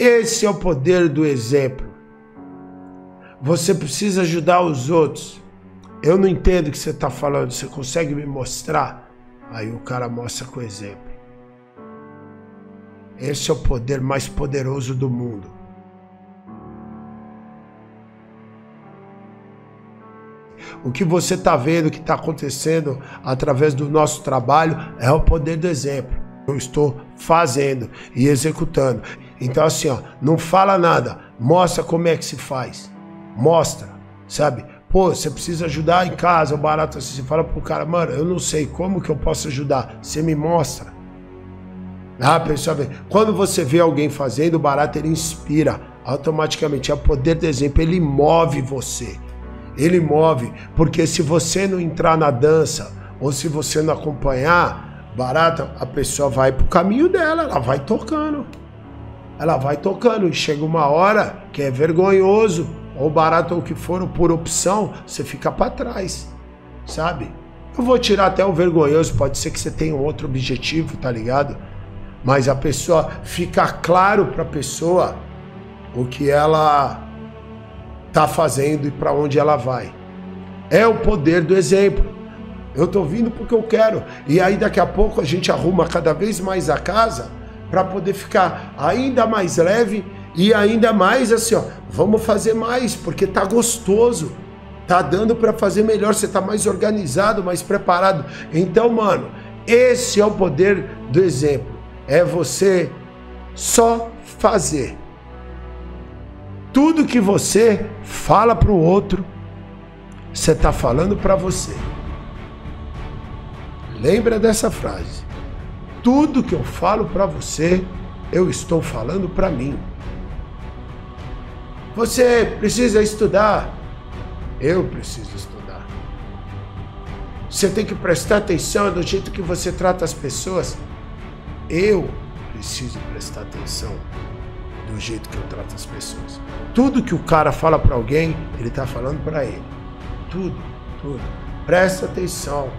Esse é o poder do exemplo. Você precisa ajudar os outros. Eu não entendo o que você está falando. Você consegue me mostrar? Aí o cara mostra com exemplo. Esse é o poder mais poderoso do mundo. O que você está vendo, o que está acontecendo através do nosso trabalho é o poder do exemplo. Eu estou fazendo e executando. Então, assim, ó, não fala nada, mostra como é que se faz. Mostra, sabe? Pô, você precisa ajudar em casa, o barato assim. Você fala pro cara, mano, eu não sei como que eu posso ajudar. Você me mostra. Ah, pessoal, quando você vê alguém fazendo, o barato ele inspira automaticamente. É o poder do exemplo, ele move você. Ele move, porque se você não entrar na dança ou se você não acompanhar, barata, a pessoa vai pro caminho dela, ela vai tocando. Ela vai tocando e chega uma hora que é vergonhoso, ou barato ou que for, por opção, você fica para trás, sabe? Eu vou tirar até o vergonhoso, pode ser que você tenha um outro objetivo, tá ligado? Mas a pessoa fica claro para a pessoa o que ela tá fazendo e para onde ela vai. É o poder do exemplo. Eu tô vindo porque eu quero. E aí daqui a pouco a gente arruma cada vez mais a casa para poder ficar ainda mais leve e ainda mais assim, ó, vamos fazer mais porque tá gostoso. Tá dando para fazer melhor, você tá mais organizado, mais preparado. Então, mano, esse é o poder do exemplo. É você só fazer. Tudo que você fala para o outro, você está falando para você. Lembra dessa frase. Tudo que eu falo para você, eu estou falando para mim. Você precisa estudar. Eu preciso estudar. Você tem que prestar atenção do jeito que você trata as pessoas. Eu preciso prestar atenção do jeito que eu trato as pessoas. Tudo que o cara fala para alguém, ele está falando para ele. Tudo, tudo. Presta atenção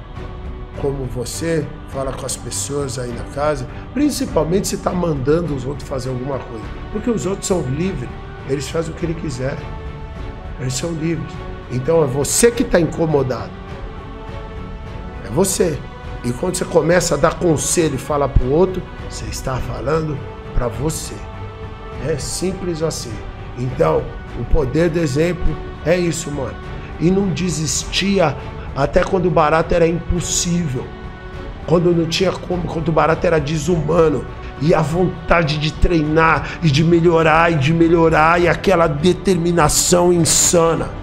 como você fala com as pessoas aí na casa, principalmente se está mandando os outros fazer alguma coisa. Porque os outros são livres, eles fazem o que ele quiser. Eles são livres. Então é você que está incomodado. É você. E quando você começa a dar conselho e falar para o outro, você está falando para você. É simples assim. Então, o poder do exemplo é isso, mano. E não desistia até quando o barato era impossível. Quando não tinha como, quando o barato era desumano. E a vontade de treinar e de melhorar e de melhorar e aquela determinação insana.